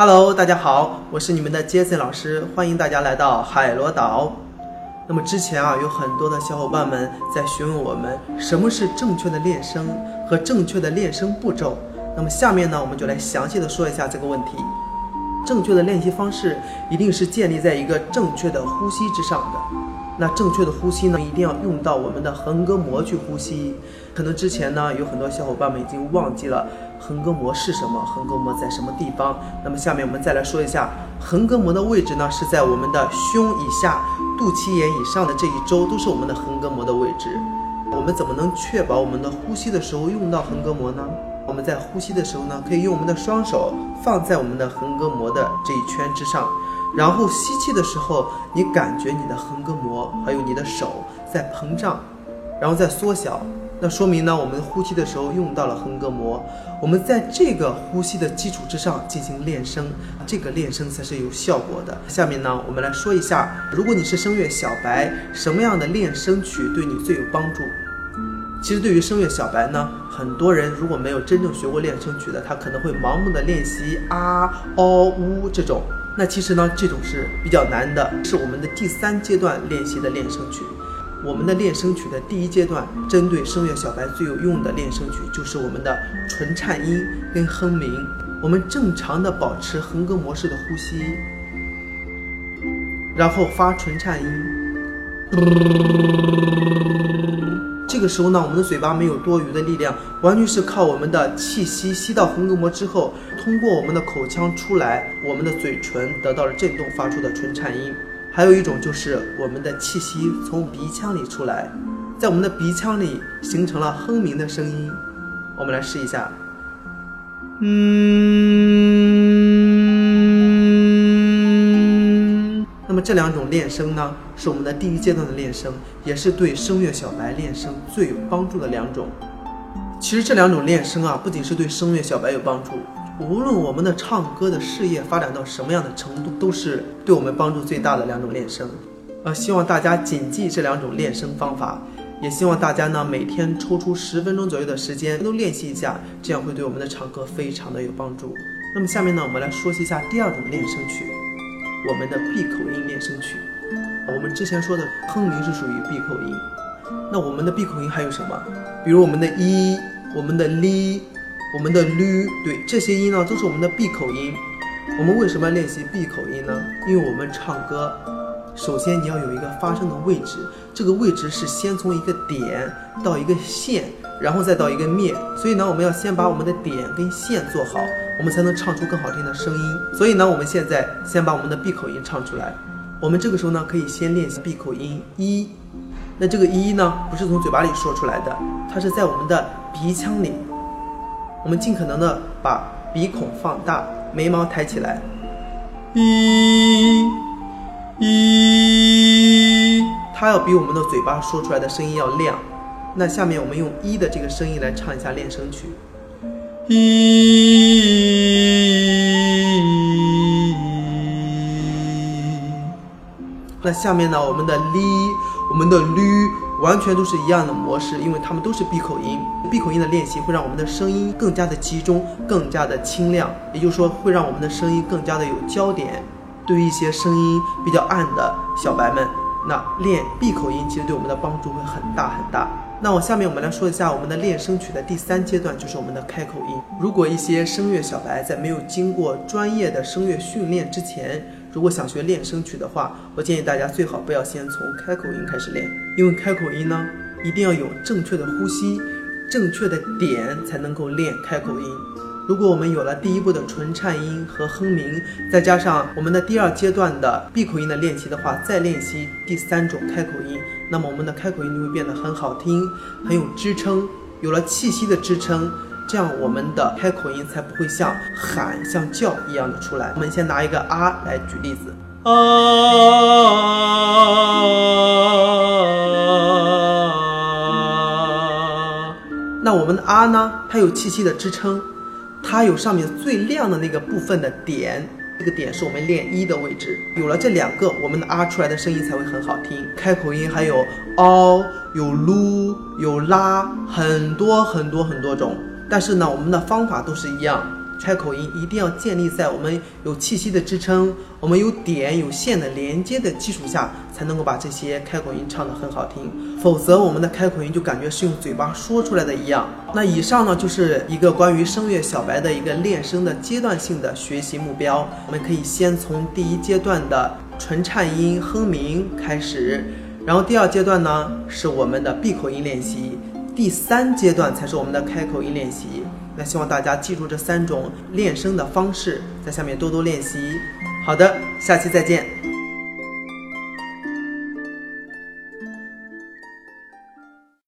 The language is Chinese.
Hello，大家好，我是你们的杰森老师，欢迎大家来到海螺岛。那么之前啊，有很多的小伙伴们在询问我们什么是正确的练声和正确的练声步骤。那么下面呢，我们就来详细的说一下这个问题。正确的练习方式一定是建立在一个正确的呼吸之上的。那正确的呼吸呢，一定要用到我们的横膈膜去呼吸。可能之前呢，有很多小伙伴们已经忘记了横膈膜是什么，横膈膜在什么地方。那么下面我们再来说一下，横膈膜的位置呢，是在我们的胸以下、肚脐眼以上的这一周，都是我们的横膈膜的位置。我们怎么能确保我们的呼吸的时候用到横膈膜呢？我们在呼吸的时候呢，可以用我们的双手放在我们的横膈膜的这一圈之上。然后吸气的时候，你感觉你的横膈膜还有你的手在膨胀，然后再缩小，那说明呢，我们呼吸的时候用到了横膈膜。我们在这个呼吸的基础之上进行练声，这个练声才是有效果的。下面呢，我们来说一下，如果你是声乐小白，什么样的练声曲对你最有帮助？其实对于声乐小白呢，很多人如果没有真正学过练声曲的，他可能会盲目的练习啊、哦、呜这种。那其实呢，这种是比较难的，是我们的第三阶段练习的练声曲。我们的练声曲的第一阶段，针对声乐小白最有用的练声曲，就是我们的纯颤音跟哼鸣。我们正常的保持横膈膜式的呼吸，然后发纯颤音。这个时候呢，我们的嘴巴没有多余的力量，完全是靠我们的气息吸到横膈膜之后，通过我们的口腔出来，我们的嘴唇得到了震动，发出的纯颤音。还有一种就是我们的气息从鼻腔里出来，在我们的鼻腔里形成了哼鸣的声音。我们来试一下，嗯。那么这两种练声呢？是我们的第一阶段的练声，也是对声乐小白练声最有帮助的两种。其实这两种练声啊，不仅是对声乐小白有帮助，无论我们的唱歌的事业发展到什么样的程度，都是对我们帮助最大的两种练声。呃，希望大家谨记这两种练声方法，也希望大家呢每天抽出十分钟左右的时间都练习一下，这样会对我们的唱歌非常的有帮助。那么下面呢，我们来说一下第二种练声曲，我们的闭口音练声曲。我们之前说的哼鸣是属于闭口音，那我们的闭口音还有什么？比如我们的一、我们的哩、我们的噜，对，这些音呢都是我们的闭口音。我们为什么要练习闭口音呢？因为我们唱歌，首先你要有一个发声的位置，这个位置是先从一个点到一个线，然后再到一个面，所以呢，我们要先把我们的点跟线做好，我们才能唱出更好听的声音。所以呢，我们现在先把我们的闭口音唱出来。我们这个时候呢，可以先练习闭口音一。那这个一呢，不是从嘴巴里说出来的，它是在我们的鼻腔里。我们尽可能的把鼻孔放大，眉毛抬起来。一，一，它要比我们的嘴巴说出来的声音要亮。那下面我们用一的这个声音来唱一下练声曲。一。那下面呢，我们的哩，我们的噜，完全都是一样的模式，因为它们都是闭口音。闭口音的练习会让我们的声音更加的集中，更加的清亮，也就是说会让我们的声音更加的有焦点。对于一些声音比较暗的小白们，那练闭口音其实对我们的帮助会很大很大。那我下面我们来说一下我们的练声曲的第三阶段，就是我们的开口音。如果一些声乐小白在没有经过专业的声乐训练之前，如果想学练声曲的话，我建议大家最好不要先从开口音开始练，因为开口音呢，一定要有正确的呼吸、正确的点才能够练开口音。如果我们有了第一步的纯颤音和哼鸣，再加上我们的第二阶段的闭口音的练习的话，再练习第三种开口音，那么我们的开口音就会变得很好听，很有支撑，有了气息的支撑，这样我们的开口音才不会像喊、像叫一样的出来。我们先拿一个啊来举例子，啊，那我们的啊呢，它有气息的支撑。它有上面最亮的那个部分的点，这个点是我们练一的位置。有了这两个，我们的啊出来的声音才会很好听。开口音还有嗷、有噜、有拉，很多很多很多种。但是呢，我们的方法都是一样，开口音一定要建立在我们有气息的支撑，我们有点有线的连接的基础下，才能够把这些开口音唱得很好听。否则，我们的开口音就感觉是用嘴巴说出来的一样。那以上呢，就是一个关于声乐小白的一个练声的阶段性的学习目标。我们可以先从第一阶段的纯颤音哼鸣开始，然后第二阶段呢是我们的闭口音练习。第三阶段才是我们的开口音练习。那希望大家记住这三种练声的方式，在下面多多练习。好的，下期再见。